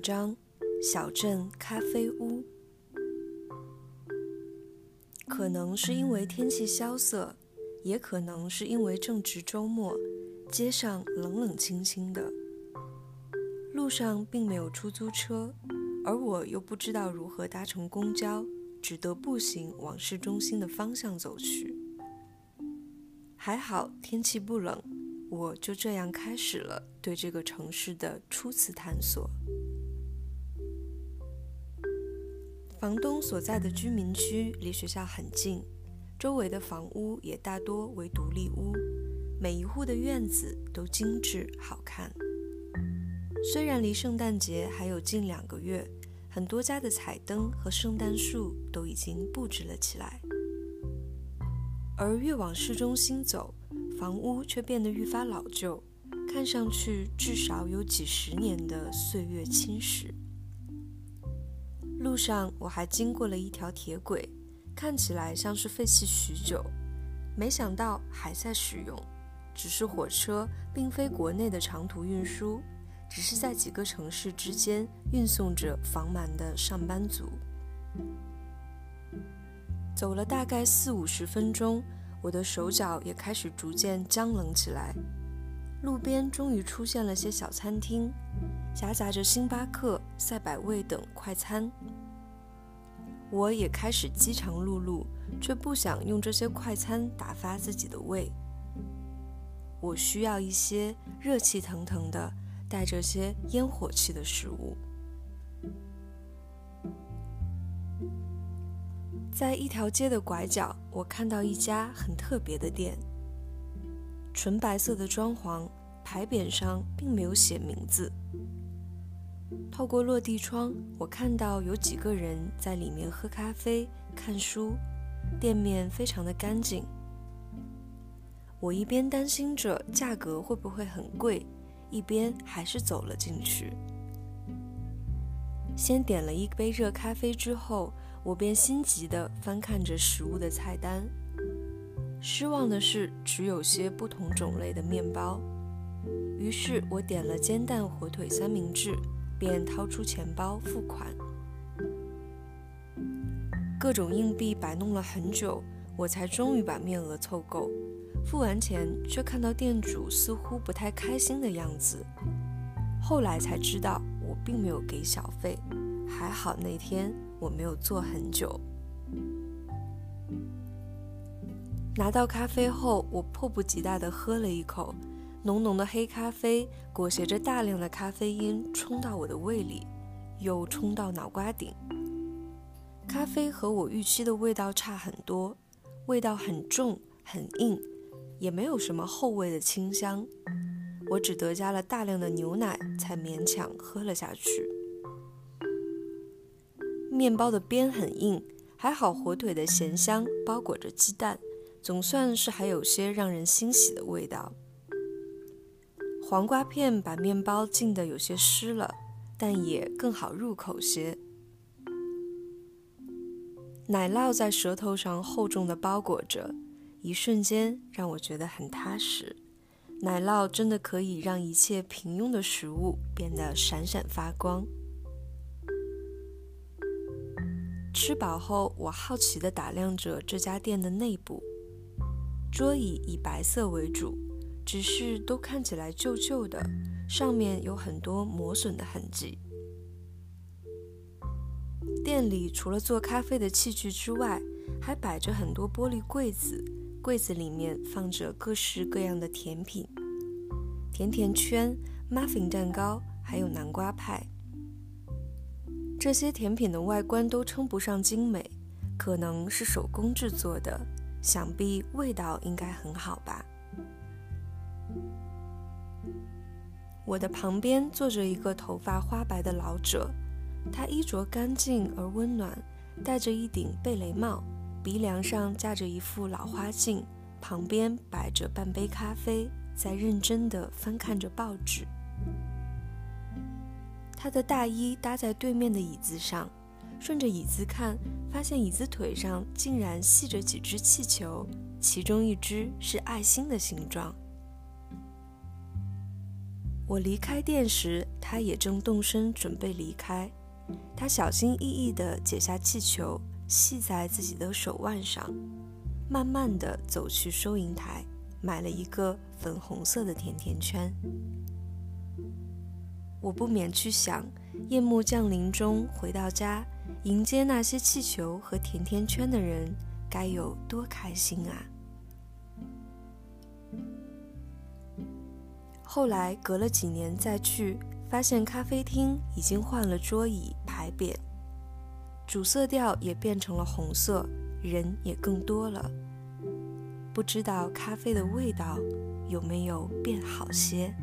章：小镇咖啡屋。可能是因为天气萧瑟，也可能是因为正值周末，街上冷冷清清的，路上并没有出租车，而我又不知道如何搭乘公交，只得步行往市中心的方向走去。还好天气不冷。我就这样开始了对这个城市的初次探索。房东所在的居民区离学校很近，周围的房屋也大多为独立屋，每一户的院子都精致好看。虽然离圣诞节还有近两个月，很多家的彩灯和圣诞树都已经布置了起来，而越往市中心走。房屋却变得愈发老旧，看上去至少有几十年的岁月侵蚀。路上我还经过了一条铁轨，看起来像是废弃许久，没想到还在使用。只是火车并非国内的长途运输，只是在几个城市之间运送着房满的上班族。走了大概四五十分钟。我的手脚也开始逐渐僵冷起来。路边终于出现了些小餐厅，夹杂着星巴克、赛百味等快餐。我也开始饥肠辘辘，却不想用这些快餐打发自己的胃。我需要一些热气腾腾的、带着些烟火气的食物。在一条街的拐角，我看到一家很特别的店。纯白色的装潢，牌匾上并没有写名字。透过落地窗，我看到有几个人在里面喝咖啡、看书，店面非常的干净。我一边担心着价格会不会很贵，一边还是走了进去。先点了一杯热咖啡之后。我便心急地翻看着食物的菜单，失望的是只有些不同种类的面包。于是我点了煎蛋火腿三明治，便掏出钱包付款。各种硬币摆弄了很久，我才终于把面额凑够。付完钱，却看到店主似乎不太开心的样子。后来才知道，我并没有给小费。还好那天我没有坐很久。拿到咖啡后，我迫不及待地喝了一口，浓浓的黑咖啡裹挟着大量的咖啡因冲到我的胃里，又冲到脑瓜顶。咖啡和我预期的味道差很多，味道很重很硬，也没有什么后味的清香。我只得加了大量的牛奶，才勉强喝了下去。面包的边很硬，还好火腿的咸香包裹着鸡蛋，总算是还有些让人欣喜的味道。黄瓜片把面包浸得有些湿了，但也更好入口些。奶酪在舌头上厚重的包裹着，一瞬间让我觉得很踏实。奶酪真的可以让一切平庸的食物变得闪闪发光。吃饱后，我好奇地打量着这家店的内部。桌椅以白色为主，只是都看起来旧旧的，上面有很多磨损的痕迹。店里除了做咖啡的器具之外，还摆着很多玻璃柜子，柜子里面放着各式各样的甜品：甜甜圈、muffin 蛋糕，还有南瓜派。这些甜品的外观都称不上精美，可能是手工制作的，想必味道应该很好吧。我的旁边坐着一个头发花白的老者，他衣着干净而温暖，戴着一顶贝雷帽，鼻梁上架着一副老花镜，旁边摆着半杯咖啡，在认真地翻看着报纸。他的大衣搭在对面的椅子上，顺着椅子看，发现椅子腿上竟然系着几只气球，其中一只是爱心的形状。我离开店时，他也正动身准备离开。他小心翼翼地解下气球，系在自己的手腕上，慢慢地走去收银台，买了一个粉红色的甜甜圈。我不免去想，夜幕降临中回到家，迎接那些气球和甜甜圈的人，该有多开心啊！后来隔了几年再去，发现咖啡厅已经换了桌椅牌匾，主色调也变成了红色，人也更多了。不知道咖啡的味道有没有变好些？